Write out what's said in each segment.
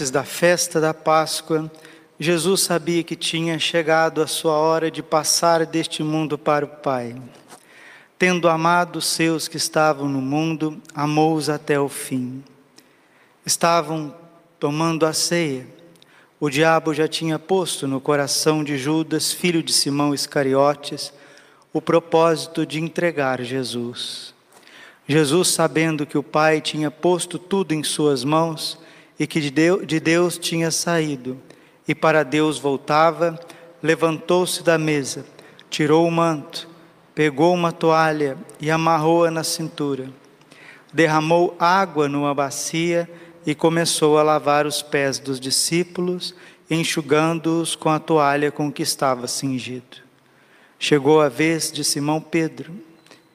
Antes da festa da Páscoa, Jesus sabia que tinha chegado a sua hora de passar deste mundo para o Pai. Tendo amado os seus que estavam no mundo, amou-os até o fim. Estavam tomando a ceia. O diabo já tinha posto no coração de Judas, filho de Simão Iscariotes, o propósito de entregar Jesus. Jesus, sabendo que o Pai tinha posto tudo em suas mãos, e que de Deus tinha saído, e para Deus voltava, levantou-se da mesa, tirou o manto, pegou uma toalha e amarrou-a na cintura. Derramou água numa bacia e começou a lavar os pés dos discípulos, enxugando-os com a toalha com que estava cingido. Chegou a vez de Simão Pedro.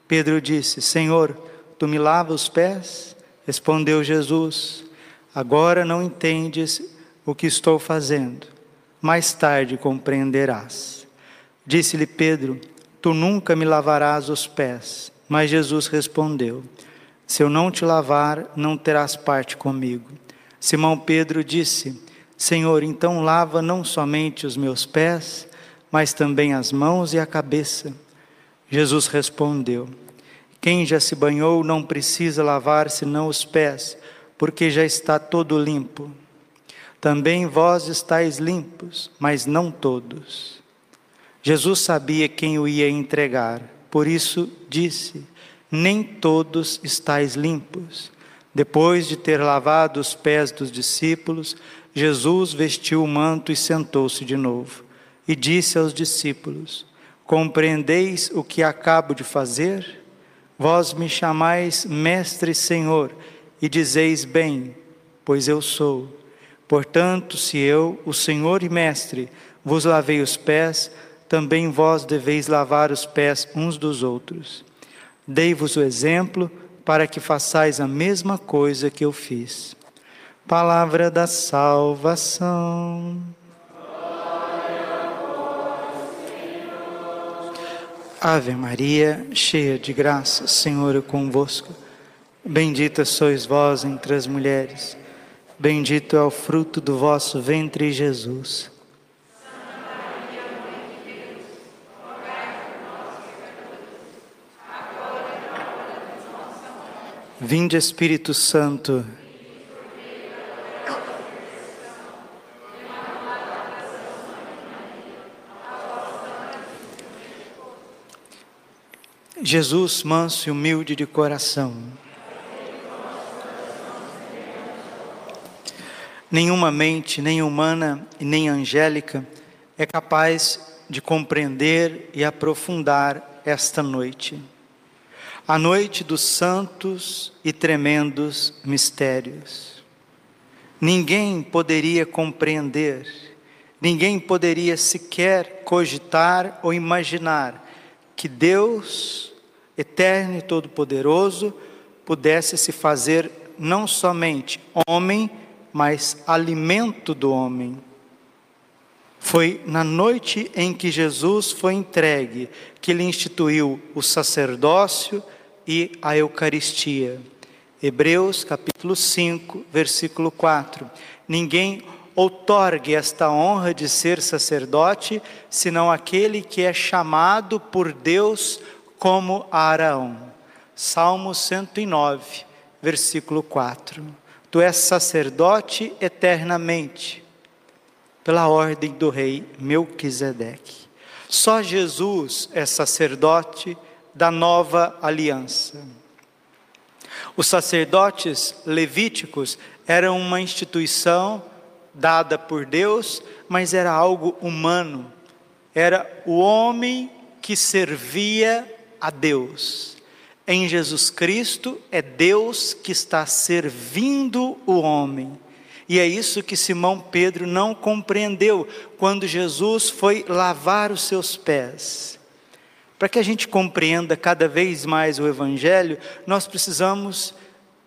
Pedro disse: Senhor, tu me lavas os pés? Respondeu Jesus: Agora não entendes o que estou fazendo, mais tarde compreenderás. Disse-lhe Pedro: Tu nunca me lavarás os pés. Mas Jesus respondeu: Se eu não te lavar, não terás parte comigo. Simão Pedro disse: Senhor, então lava não somente os meus pés, mas também as mãos e a cabeça. Jesus respondeu: Quem já se banhou não precisa lavar senão os pés porque já está todo limpo. Também vós estáis limpos, mas não todos. Jesus sabia quem o ia entregar, por isso disse: Nem todos estáis limpos. Depois de ter lavado os pés dos discípulos, Jesus vestiu o manto e sentou-se de novo. E disse aos discípulos: Compreendeis o que acabo de fazer? Vós me chamais Mestre e Senhor e dizeis bem, pois eu sou. Portanto, se eu, o Senhor e Mestre, vos lavei os pés, também vós deveis lavar os pés uns dos outros. Dei-vos o exemplo para que façais a mesma coisa que eu fiz. Palavra da salvação. Ave Maria, cheia de graça, Senhor é convosco. Bendita sois vós entre as mulheres, bendito é o fruto do vosso ventre, Jesus. Vinde Espírito Santo. Jesus, manso e humilde de coração. Nenhuma mente, nem humana e nem angélica, é capaz de compreender e aprofundar esta noite. A noite dos santos e tremendos mistérios. Ninguém poderia compreender, ninguém poderia sequer cogitar ou imaginar que Deus, eterno e todo-poderoso, pudesse se fazer não somente homem, mas alimento do homem. Foi na noite em que Jesus foi entregue que ele instituiu o sacerdócio e a Eucaristia. Hebreus capítulo 5, versículo 4. Ninguém outorgue esta honra de ser sacerdote, senão aquele que é chamado por Deus como Araão. Salmo 109, versículo 4 tu és sacerdote eternamente, pela ordem do rei Melquisedeque. Só Jesus é sacerdote da nova aliança. Os sacerdotes levíticos eram uma instituição dada por Deus, mas era algo humano. Era o homem que servia a Deus. Em Jesus Cristo é Deus que está servindo o homem. E é isso que Simão Pedro não compreendeu quando Jesus foi lavar os seus pés. Para que a gente compreenda cada vez mais o Evangelho, nós precisamos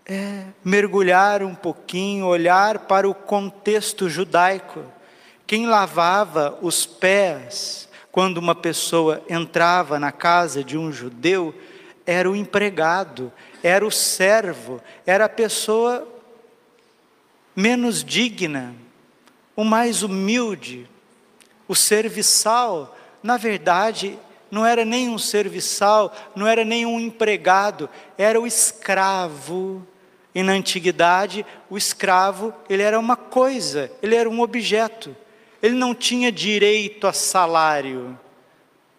é, mergulhar um pouquinho, olhar para o contexto judaico. Quem lavava os pés quando uma pessoa entrava na casa de um judeu era o empregado, era o servo, era a pessoa menos digna, o mais humilde, o serviçal. Na verdade, não era nem um serviçal, não era nem um empregado, era o escravo. E na antiguidade, o escravo, ele era uma coisa, ele era um objeto. Ele não tinha direito a salário.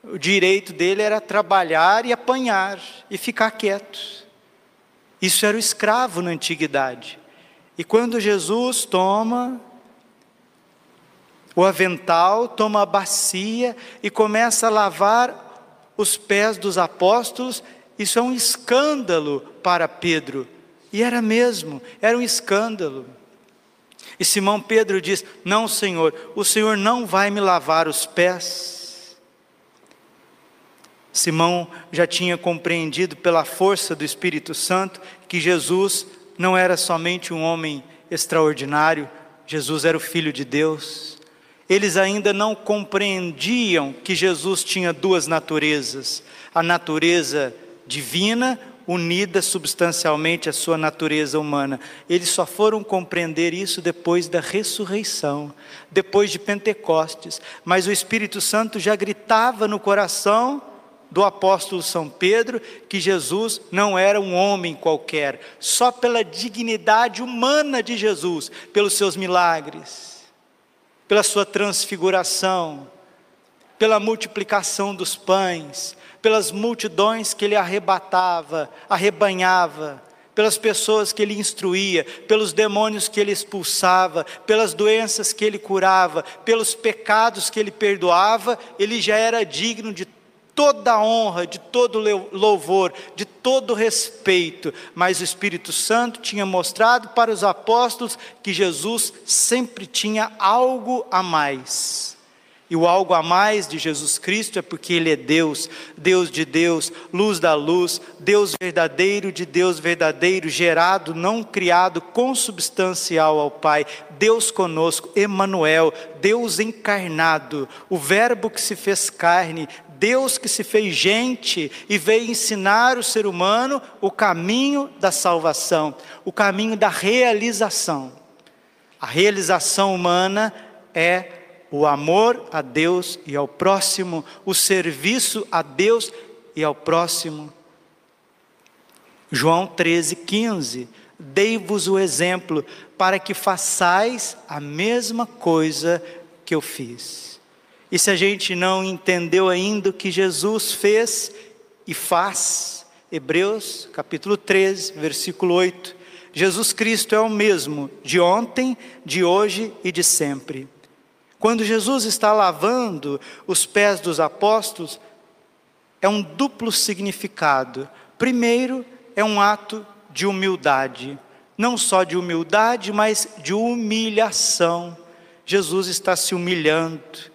O direito dele era trabalhar e apanhar e ficar quieto. Isso era o escravo na antiguidade. E quando Jesus toma o avental, toma a bacia e começa a lavar os pés dos apóstolos, isso é um escândalo para Pedro. E era mesmo, era um escândalo. E Simão Pedro diz: Não, Senhor, o Senhor não vai me lavar os pés. Simão já tinha compreendido pela força do Espírito Santo que Jesus não era somente um homem extraordinário, Jesus era o Filho de Deus. Eles ainda não compreendiam que Jesus tinha duas naturezas: a natureza divina unida substancialmente à sua natureza humana. Eles só foram compreender isso depois da ressurreição, depois de Pentecostes. Mas o Espírito Santo já gritava no coração do apóstolo São Pedro que Jesus não era um homem qualquer, só pela dignidade humana de Jesus, pelos seus milagres, pela sua transfiguração, pela multiplicação dos pães, pelas multidões que ele arrebatava, arrebanhava, pelas pessoas que ele instruía, pelos demônios que ele expulsava, pelas doenças que ele curava, pelos pecados que ele perdoava, ele já era digno de toda honra, de todo louvor, de todo respeito, mas o Espírito Santo tinha mostrado para os apóstolos que Jesus sempre tinha algo a mais. E o algo a mais de Jesus Cristo é porque Ele é Deus, Deus de Deus, luz da luz, Deus verdadeiro de Deus verdadeiro, gerado, não criado, consubstancial ao Pai, Deus conosco, Emanuel, Deus encarnado, o Verbo que se fez carne, Deus que se fez gente e veio ensinar o ser humano o caminho da salvação, o caminho da realização. A realização humana é o amor a Deus e ao próximo, o serviço a Deus e ao próximo. João 13, 15. Dei-vos o exemplo para que façais a mesma coisa que eu fiz. E se a gente não entendeu ainda o que Jesus fez e faz, Hebreus capítulo 13, versículo 8. Jesus Cristo é o mesmo de ontem, de hoje e de sempre. Quando Jesus está lavando os pés dos apóstolos, é um duplo significado. Primeiro, é um ato de humildade, não só de humildade, mas de humilhação. Jesus está se humilhando.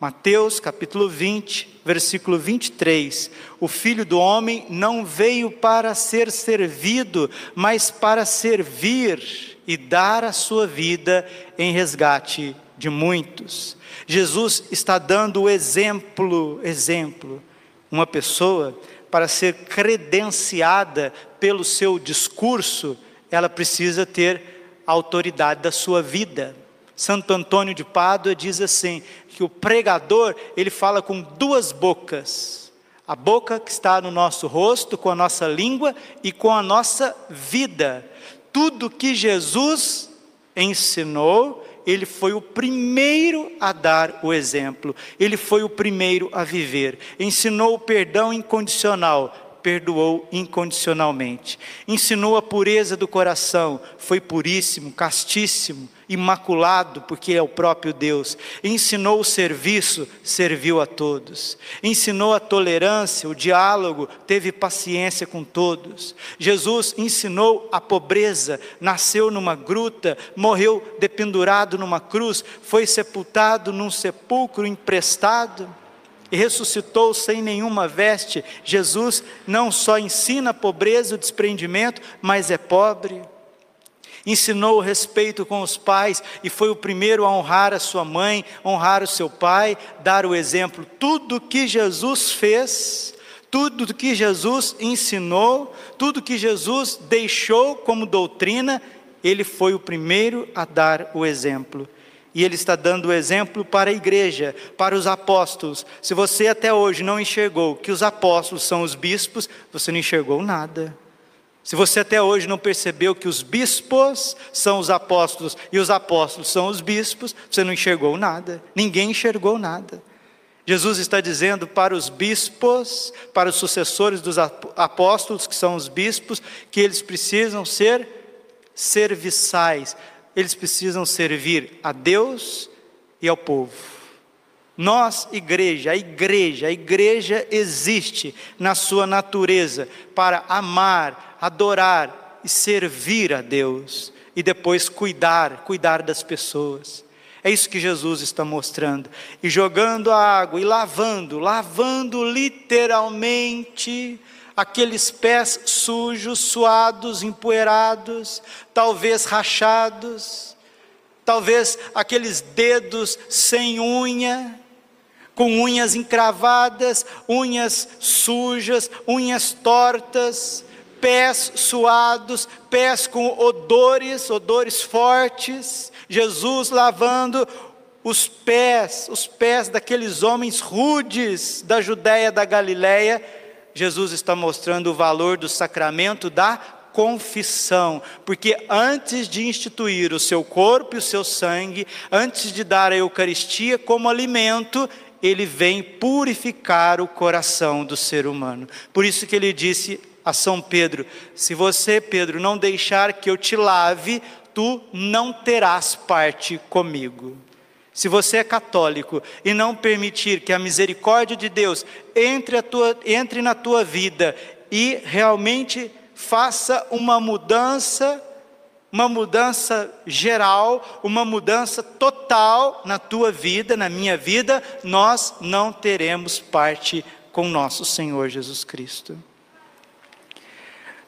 Mateus capítulo 20, versículo 23. O filho do homem não veio para ser servido, mas para servir e dar a sua vida em resgate de muitos. Jesus está dando o exemplo, exemplo, uma pessoa para ser credenciada pelo seu discurso, ela precisa ter autoridade da sua vida. Santo Antônio de Pádua diz assim, que o pregador, ele fala com duas bocas. A boca que está no nosso rosto, com a nossa língua e com a nossa vida. Tudo que Jesus ensinou, ele foi o primeiro a dar o exemplo, ele foi o primeiro a viver. Ensinou o perdão incondicional, perdoou incondicionalmente. Ensinou a pureza do coração, foi puríssimo, castíssimo imaculado, porque é o próprio Deus. Ensinou o serviço, serviu a todos. Ensinou a tolerância, o diálogo, teve paciência com todos. Jesus ensinou a pobreza, nasceu numa gruta, morreu dependurado numa cruz, foi sepultado num sepulcro emprestado e ressuscitou sem nenhuma veste. Jesus não só ensina a pobreza, o desprendimento, mas é pobre ensinou o respeito com os pais e foi o primeiro a honrar a sua mãe, honrar o seu pai, dar o exemplo. Tudo que Jesus fez, tudo que Jesus ensinou, tudo que Jesus deixou como doutrina, ele foi o primeiro a dar o exemplo. E ele está dando o exemplo para a igreja, para os apóstolos. Se você até hoje não enxergou que os apóstolos são os bispos, você não enxergou nada. Se você até hoje não percebeu que os bispos são os apóstolos e os apóstolos são os bispos, você não enxergou nada, ninguém enxergou nada. Jesus está dizendo para os bispos, para os sucessores dos apóstolos, que são os bispos, que eles precisam ser serviçais, eles precisam servir a Deus e ao povo. Nós, igreja, a igreja, a igreja existe na sua natureza para amar, adorar e servir a Deus e depois cuidar, cuidar das pessoas. É isso que Jesus está mostrando. E jogando a água e lavando, lavando literalmente aqueles pés sujos, suados, empoeirados, talvez rachados, talvez aqueles dedos sem unha, com unhas encravadas, unhas sujas, unhas tortas, pés suados, pés com odores, odores fortes, Jesus lavando os pés, os pés daqueles homens rudes da Judéia, da Galiléia. Jesus está mostrando o valor do sacramento da confissão, porque antes de instituir o seu corpo e o seu sangue, antes de dar a Eucaristia como alimento, ele vem purificar o coração do ser humano. Por isso que ele disse a São Pedro: Se você, Pedro, não deixar que eu te lave, tu não terás parte comigo. Se você é católico e não permitir que a misericórdia de Deus entre, tua, entre na tua vida e realmente faça uma mudança, uma mudança geral, uma mudança total na tua vida, na minha vida, nós não teremos parte com nosso Senhor Jesus Cristo.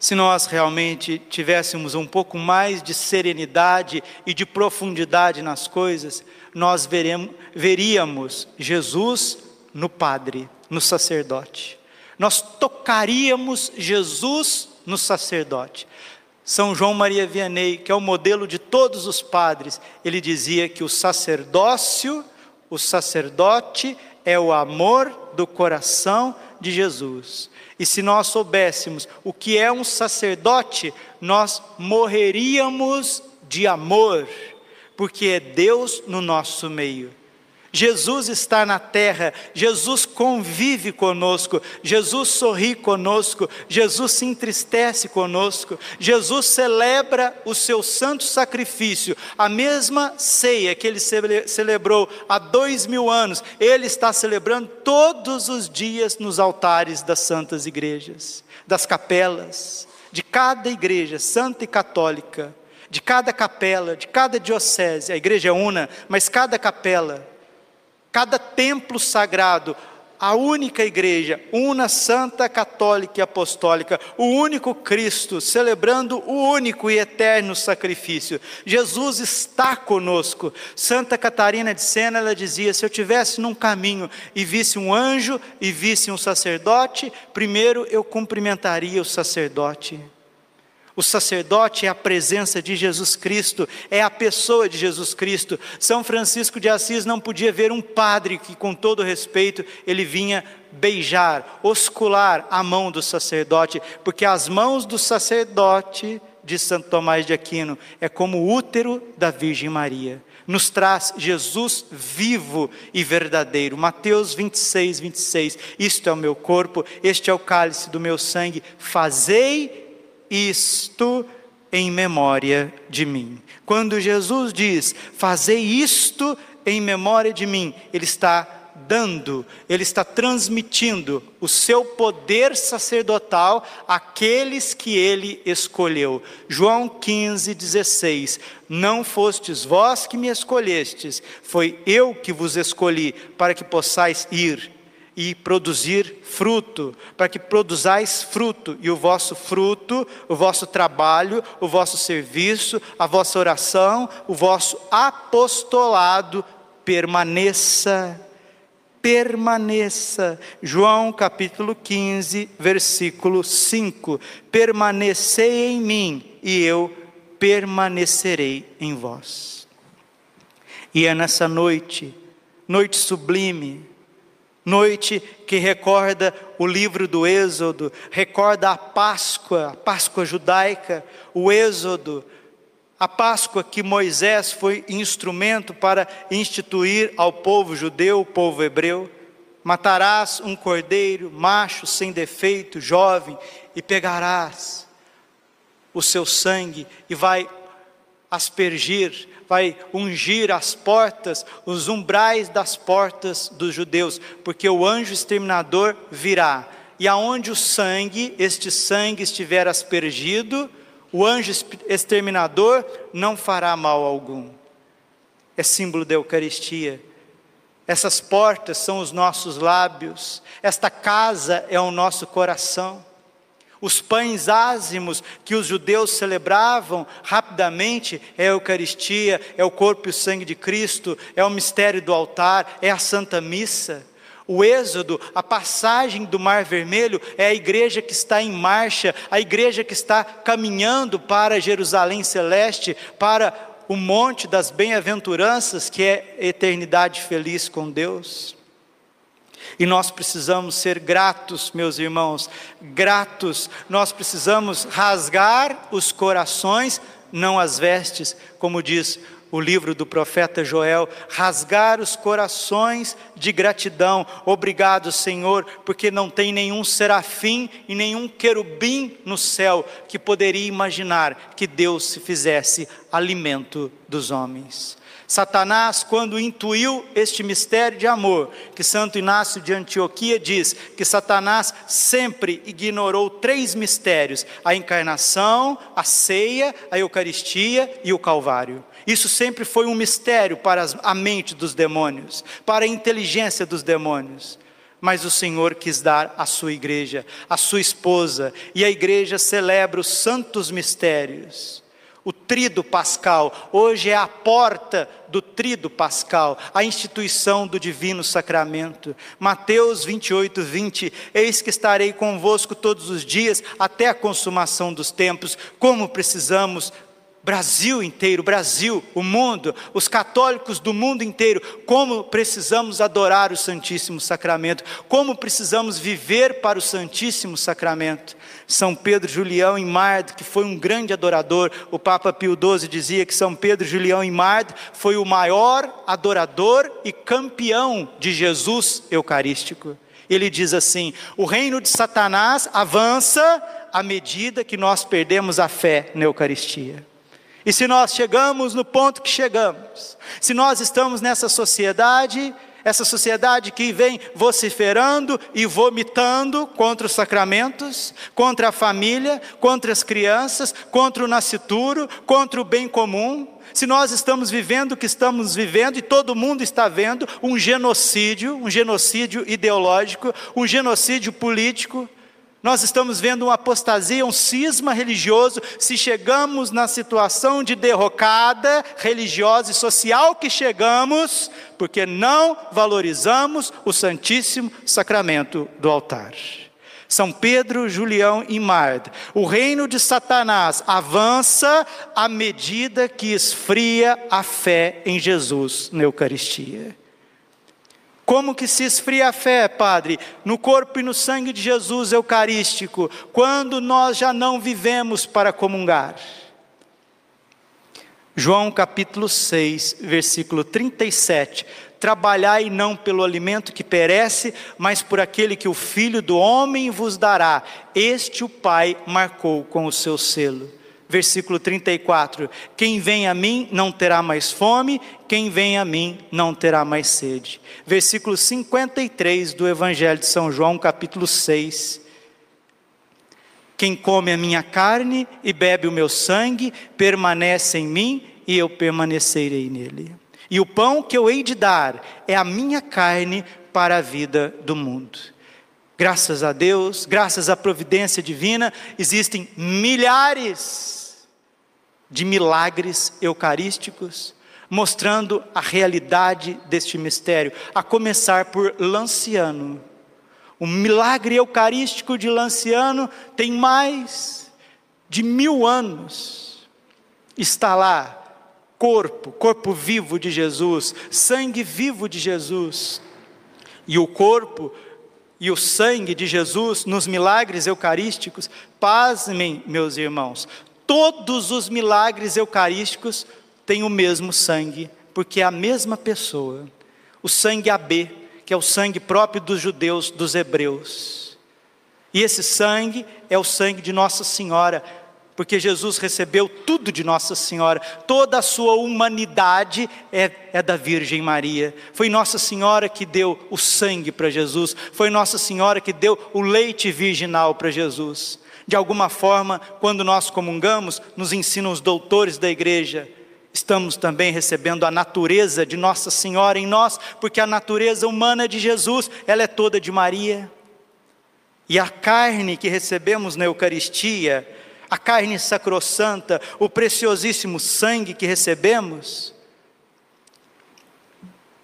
Se nós realmente tivéssemos um pouco mais de serenidade e de profundidade nas coisas, nós veremos, veríamos Jesus no Padre, no sacerdote. Nós tocaríamos Jesus no sacerdote. São João Maria Vianney, que é o modelo de todos os padres, ele dizia que o sacerdócio, o sacerdote é o amor do coração de Jesus. E se nós soubéssemos o que é um sacerdote, nós morreríamos de amor, porque é Deus no nosso meio. Jesus está na terra, Jesus convive conosco, Jesus sorri conosco, Jesus se entristece conosco, Jesus celebra o seu santo sacrifício, a mesma ceia que ele celebrou há dois mil anos, ele está celebrando todos os dias nos altares das santas igrejas, das capelas, de cada igreja santa e católica, de cada capela, de cada diocese, a igreja é una, mas cada capela, cada templo sagrado, a única igreja, una santa católica e apostólica, o único Cristo, celebrando o único e eterno sacrifício. Jesus está conosco. Santa Catarina de Sena, ela dizia: se eu tivesse num caminho e visse um anjo e visse um sacerdote, primeiro eu cumprimentaria o sacerdote. O sacerdote é a presença de Jesus Cristo, é a pessoa de Jesus Cristo. São Francisco de Assis não podia ver um padre que, com todo respeito, ele vinha beijar, oscular a mão do sacerdote, porque as mãos do sacerdote, de Santo Tomás de Aquino, é como o útero da Virgem Maria. Nos traz Jesus vivo e verdadeiro. Mateus 26, 26. Isto é o meu corpo, este é o cálice do meu sangue. Fazei isto em memória de mim. Quando Jesus diz, fazei isto em memória de mim, Ele está dando, Ele está transmitindo o seu poder sacerdotal àqueles que Ele escolheu. João 15, 16. Não fostes vós que me escolhestes, foi eu que vos escolhi, para que possais ir e produzir fruto, para que produzais fruto, e o vosso fruto, o vosso trabalho, o vosso serviço, a vossa oração, o vosso apostolado permaneça. Permaneça. João capítulo 15, versículo 5. Permanecei em mim e eu permanecerei em vós. E é nessa noite, noite sublime, Noite que recorda o livro do Êxodo, recorda a Páscoa, a Páscoa judaica, o Êxodo, a Páscoa que Moisés foi instrumento para instituir ao povo judeu, o povo hebreu. Matarás um cordeiro, macho, sem defeito, jovem, e pegarás o seu sangue e vai aspergir vai ungir as portas, os umbrais das portas dos judeus, porque o anjo exterminador virá. E aonde o sangue, este sangue estiver aspergido, o anjo exterminador não fará mal algum. É símbolo da Eucaristia. Essas portas são os nossos lábios, esta casa é o nosso coração. Os pães ázimos que os judeus celebravam rapidamente é a Eucaristia, é o corpo e o sangue de Cristo, é o mistério do altar, é a Santa Missa. O Êxodo, a passagem do Mar Vermelho, é a igreja que está em marcha, a igreja que está caminhando para Jerusalém Celeste, para o monte das bem-aventuranças, que é eternidade feliz com Deus. E nós precisamos ser gratos, meus irmãos, gratos. Nós precisamos rasgar os corações, não as vestes, como diz o livro do profeta Joel, rasgar os corações de gratidão. Obrigado, Senhor, porque não tem nenhum serafim e nenhum querubim no céu que poderia imaginar que Deus se fizesse alimento dos homens. Satanás, quando intuiu este mistério de amor, que Santo Inácio de Antioquia diz que Satanás sempre ignorou três mistérios: a encarnação, a ceia, a Eucaristia e o Calvário. Isso sempre foi um mistério para a mente dos demônios, para a inteligência dos demônios. Mas o Senhor quis dar à sua igreja, à sua esposa, e a igreja celebra os santos mistérios o trido pascal, hoje é a porta do trido pascal, a instituição do divino sacramento. Mateus 28, 20: Eis que estarei convosco todos os dias até a consumação dos tempos. Como precisamos Brasil inteiro, Brasil, o mundo, os católicos do mundo inteiro, como precisamos adorar o Santíssimo Sacramento, como precisamos viver para o Santíssimo Sacramento. São Pedro Julião em Mardo, que foi um grande adorador, o Papa Pio XII dizia que São Pedro Julião em Mardo foi o maior adorador e campeão de Jesus eucarístico. Ele diz assim: o reino de Satanás avança à medida que nós perdemos a fé na Eucaristia. E se nós chegamos no ponto que chegamos, se nós estamos nessa sociedade, essa sociedade que vem vociferando e vomitando contra os sacramentos, contra a família, contra as crianças, contra o nascituro, contra o bem comum, se nós estamos vivendo o que estamos vivendo e todo mundo está vendo um genocídio, um genocídio ideológico, um genocídio político, nós estamos vendo uma apostasia, um cisma religioso, se chegamos na situação de derrocada religiosa e social que chegamos, porque não valorizamos o Santíssimo Sacramento do altar. São Pedro, Julião e Marda. O reino de Satanás avança à medida que esfria a fé em Jesus na Eucaristia. Como que se esfria a fé, Padre? No corpo e no sangue de Jesus Eucarístico, quando nós já não vivemos para comungar. João capítulo 6, versículo 37. Trabalhai não pelo alimento que perece, mas por aquele que o Filho do Homem vos dará. Este o Pai marcou com o seu selo. Versículo 34: Quem vem a mim não terá mais fome, quem vem a mim não terá mais sede. Versículo 53 do Evangelho de São João, capítulo 6. Quem come a minha carne e bebe o meu sangue, permanece em mim e eu permanecerei nele. E o pão que eu hei de dar é a minha carne para a vida do mundo. Graças a Deus, graças à providência divina, existem milhares de milagres eucarísticos mostrando a realidade deste mistério, a começar por Lanciano. O milagre eucarístico de Lanciano tem mais de mil anos. Está lá, corpo, corpo vivo de Jesus, sangue vivo de Jesus. E o corpo e o sangue de Jesus nos milagres eucarísticos, pasmem, meus irmãos, todos os milagres eucarísticos têm o mesmo sangue, porque é a mesma pessoa. O sangue AB, que é o sangue próprio dos judeus, dos hebreus. E esse sangue é o sangue de Nossa Senhora, porque Jesus recebeu tudo de Nossa Senhora, toda a sua humanidade é, é, da Virgem Maria. Foi Nossa Senhora que deu o sangue para Jesus, foi Nossa Senhora que deu o leite virginal para Jesus. De alguma forma, quando nós comungamos, nos ensinam os doutores da igreja, estamos também recebendo a natureza de Nossa Senhora em nós, porque a natureza humana de Jesus, ela é toda de Maria. E a carne que recebemos na Eucaristia, a carne sacrossanta, o preciosíssimo sangue que recebemos,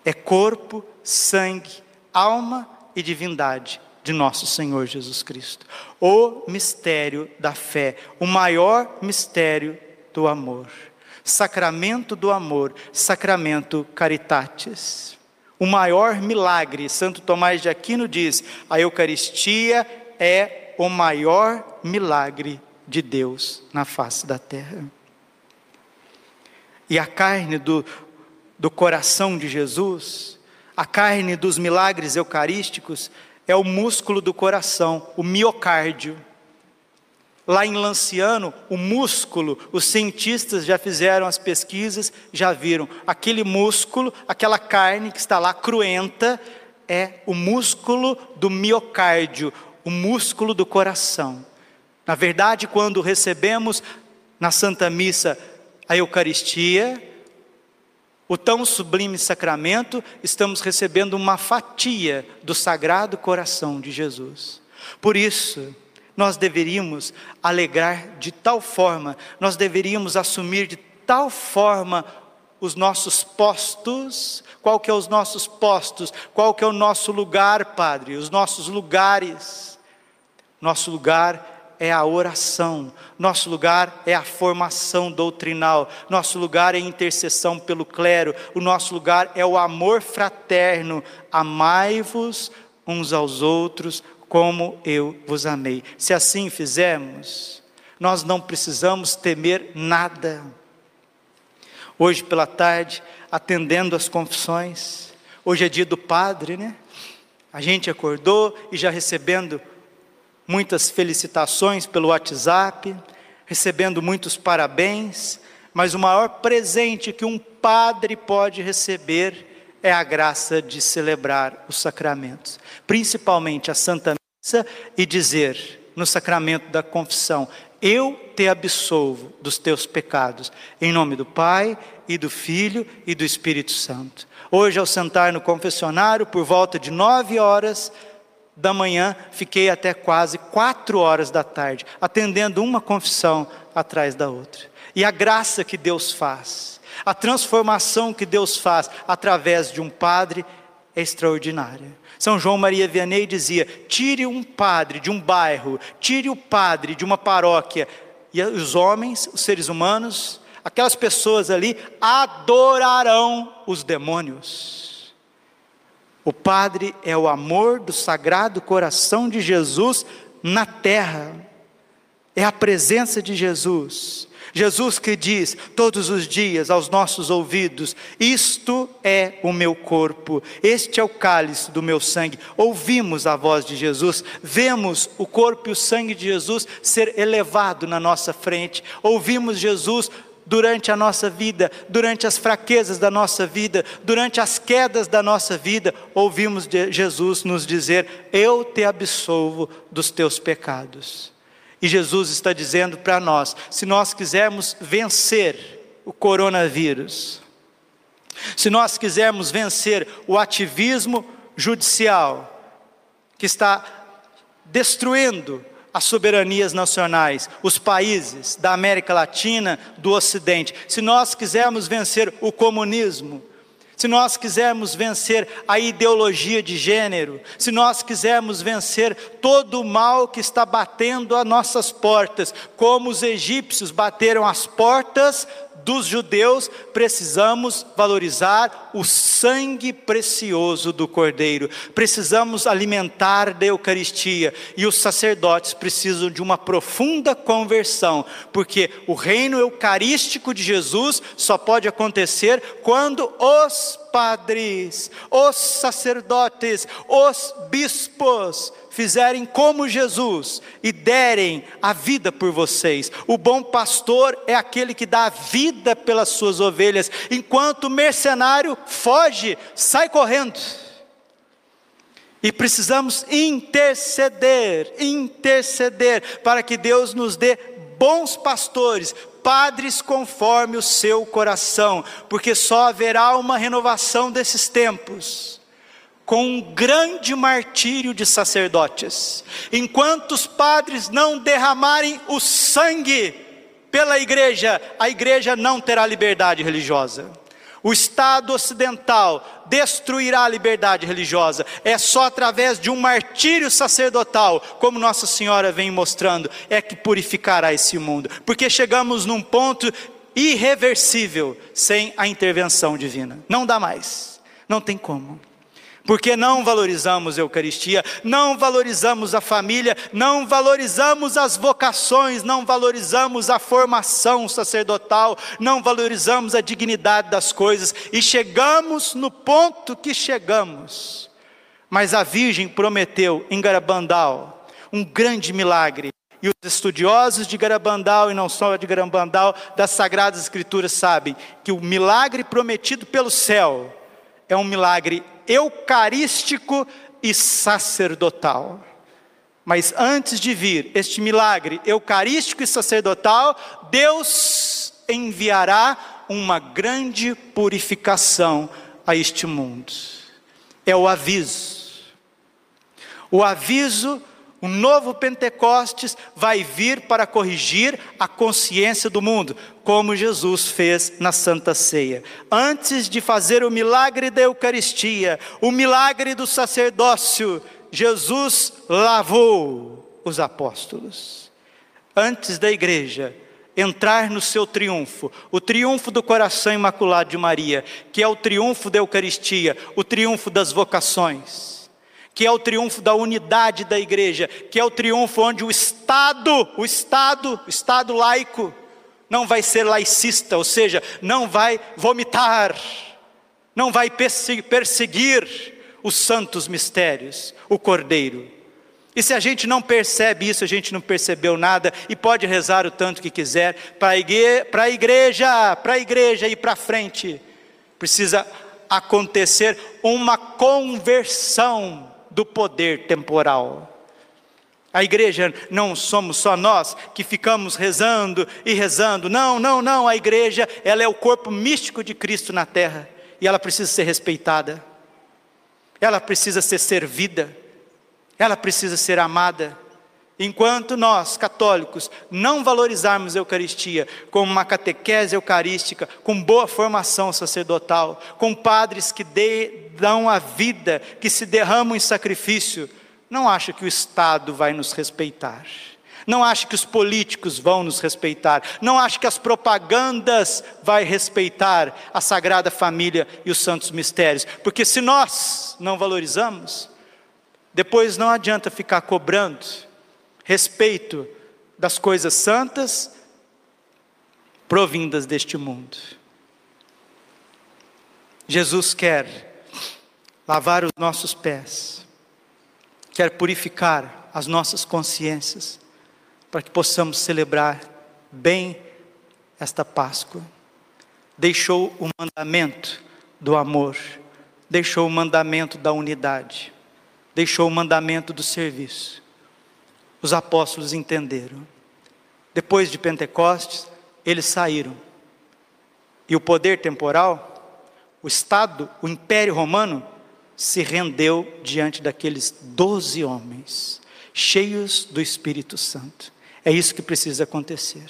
é corpo, sangue, alma e divindade de nosso Senhor Jesus Cristo. O mistério da fé, o maior mistério do amor. Sacramento do amor, sacramento caritatis. O maior milagre, Santo Tomás de Aquino diz: a Eucaristia é o maior milagre de Deus na face da terra. E a carne do, do coração de Jesus, a carne dos milagres eucarísticos, é o músculo do coração, o miocárdio. Lá em Lanciano, o músculo, os cientistas já fizeram as pesquisas, já viram. Aquele músculo, aquela carne que está lá cruenta, é o músculo do miocárdio, o músculo do coração. Na verdade, quando recebemos na Santa Missa a Eucaristia, o tão sublime sacramento, estamos recebendo uma fatia do sagrado coração de Jesus. Por isso, nós deveríamos alegrar de tal forma, nós deveríamos assumir de tal forma os nossos postos, qual que é os nossos postos, qual que é o nosso lugar, Padre, os nossos lugares. Nosso lugar é a oração, nosso lugar é a formação doutrinal, nosso lugar é a intercessão pelo clero, o nosso lugar é o amor fraterno. Amai-vos uns aos outros como eu vos amei. Se assim fizermos, nós não precisamos temer nada. Hoje pela tarde, atendendo as confissões, hoje é dia do Padre, né? A gente acordou e já recebendo muitas felicitações pelo WhatsApp, recebendo muitos parabéns, mas o maior presente que um padre pode receber é a graça de celebrar os sacramentos, principalmente a Santa Missa e dizer no sacramento da confissão: Eu te absolvo dos teus pecados, em nome do Pai e do Filho e do Espírito Santo. Hoje, ao sentar no confessionário, por volta de nove horas, da manhã, fiquei até quase quatro horas da tarde, atendendo uma confissão atrás da outra. E a graça que Deus faz, a transformação que Deus faz através de um padre é extraordinária. São João Maria Vianney dizia: tire um padre de um bairro, tire o padre de uma paróquia, e os homens, os seres humanos, aquelas pessoas ali adorarão os demônios. O Padre é o amor do sagrado coração de Jesus na terra. É a presença de Jesus. Jesus que diz todos os dias aos nossos ouvidos: Isto é o meu corpo, este é o cálice do meu sangue. Ouvimos a voz de Jesus, vemos o corpo e o sangue de Jesus ser elevado na nossa frente, ouvimos Jesus durante a nossa vida, durante as fraquezas da nossa vida, durante as quedas da nossa vida, ouvimos Jesus nos dizer: Eu te absolvo dos teus pecados. E Jesus está dizendo para nós: se nós quisermos vencer o coronavírus, se nós quisermos vencer o ativismo judicial, que está destruindo as soberanias nacionais, os países da América Latina, do Ocidente, se nós quisermos vencer o comunismo, se nós quisermos vencer a ideologia de gênero, se nós quisermos vencer todo o mal que está batendo às nossas portas, como os egípcios bateram as portas dos judeus, precisamos valorizar o sangue precioso do Cordeiro, precisamos alimentar da Eucaristia, e os sacerdotes precisam de uma profunda conversão, porque o reino eucarístico de Jesus só pode acontecer quando os padres, os sacerdotes, os bispos fizerem como Jesus e derem a vida por vocês. O bom pastor é aquele que dá a vida pelas suas ovelhas, enquanto o mercenário foge, sai correndo. E precisamos interceder, interceder, para que Deus nos dê bons pastores, padres conforme o seu coração, porque só haverá uma renovação desses tempos com um grande martírio de sacerdotes. Enquanto os padres não derramarem o sangue pela igreja, a igreja não terá liberdade religiosa. O Estado ocidental destruirá a liberdade religiosa. É só através de um martírio sacerdotal, como Nossa Senhora vem mostrando, é que purificará esse mundo. Porque chegamos num ponto irreversível sem a intervenção divina. Não dá mais. Não tem como porque não valorizamos a Eucaristia, não valorizamos a família, não valorizamos as vocações, não valorizamos a formação sacerdotal, não valorizamos a dignidade das coisas e chegamos no ponto que chegamos. Mas a Virgem prometeu em Garabandal um grande milagre. E os estudiosos de Garabandal, e não só de Garabandal, das Sagradas Escrituras, sabem que o milagre prometido pelo céu é um milagre eucarístico e sacerdotal. Mas antes de vir este milagre eucarístico e sacerdotal, Deus enviará uma grande purificação a este mundo. É o aviso. O aviso o novo Pentecostes vai vir para corrigir a consciência do mundo, como Jesus fez na Santa Ceia. Antes de fazer o milagre da Eucaristia, o milagre do sacerdócio, Jesus lavou os apóstolos. Antes da igreja entrar no seu triunfo, o triunfo do coração imaculado de Maria, que é o triunfo da Eucaristia, o triunfo das vocações que é o triunfo da unidade da igreja, que é o triunfo onde o Estado, o Estado, o Estado laico, não vai ser laicista, ou seja, não vai vomitar, não vai perseguir os santos mistérios, o Cordeiro. E se a gente não percebe isso, a gente não percebeu nada e pode rezar o tanto que quiser para a igreja, para a igreja e para frente. Precisa acontecer uma conversão do poder temporal. A igreja não somos só nós que ficamos rezando e rezando. Não, não, não. A igreja, ela é o corpo místico de Cristo na terra e ela precisa ser respeitada. Ela precisa ser servida. Ela precisa ser amada. Enquanto nós, católicos, não valorizarmos a Eucaristia como uma catequese eucarística, com boa formação sacerdotal, com padres que dê, dão a vida, que se derramam em sacrifício, não acha que o Estado vai nos respeitar. Não acha que os políticos vão nos respeitar. Não acha que as propagandas vai respeitar a Sagrada Família e os santos mistérios. Porque se nós não valorizamos, depois não adianta ficar cobrando respeito das coisas santas provindas deste mundo. Jesus quer lavar os nossos pés, quer purificar as nossas consciências, para que possamos celebrar bem esta Páscoa. Deixou o mandamento do amor, deixou o mandamento da unidade, deixou o mandamento do serviço. Os apóstolos entenderam. Depois de Pentecostes, eles saíram. E o poder temporal, o Estado, o Império Romano, se rendeu diante daqueles doze homens, cheios do Espírito Santo. É isso que precisa acontecer.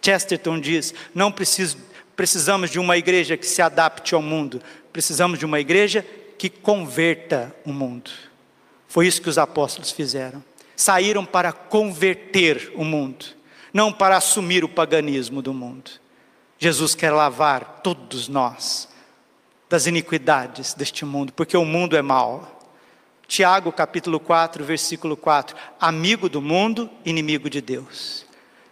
Chesterton diz: não preciso, precisamos de uma igreja que se adapte ao mundo, precisamos de uma igreja que converta o mundo. Foi isso que os apóstolos fizeram. Saíram para converter o mundo, não para assumir o paganismo do mundo. Jesus quer lavar todos nós das iniquidades deste mundo, porque o mundo é mau. Tiago capítulo 4, versículo 4: Amigo do mundo, inimigo de Deus.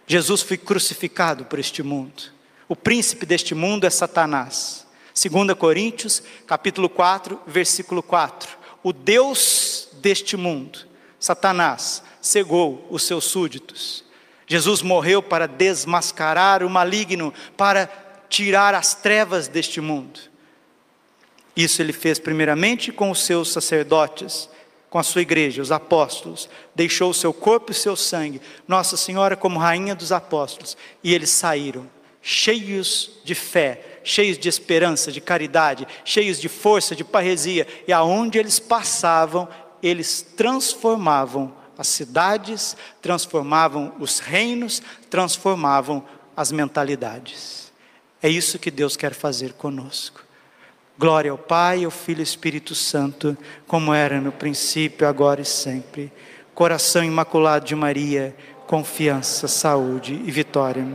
Jesus foi crucificado por este mundo. O príncipe deste mundo é Satanás. 2 Coríntios, capítulo 4, versículo 4. O Deus deste mundo, Satanás, cegou os seus súditos. Jesus morreu para desmascarar o maligno, para tirar as trevas deste mundo. Isso ele fez primeiramente com os seus sacerdotes, com a sua igreja, os apóstolos, deixou o seu corpo e o seu sangue, Nossa Senhora como rainha dos apóstolos, e eles saíram cheios de fé, cheios de esperança, de caridade, cheios de força, de parresia, e aonde eles passavam, eles transformavam as cidades, transformavam os reinos, transformavam as mentalidades. É isso que Deus quer fazer conosco. Glória ao Pai, ao Filho e ao Espírito Santo, como era no princípio, agora e sempre. Coração imaculado de Maria, confiança, saúde e vitória.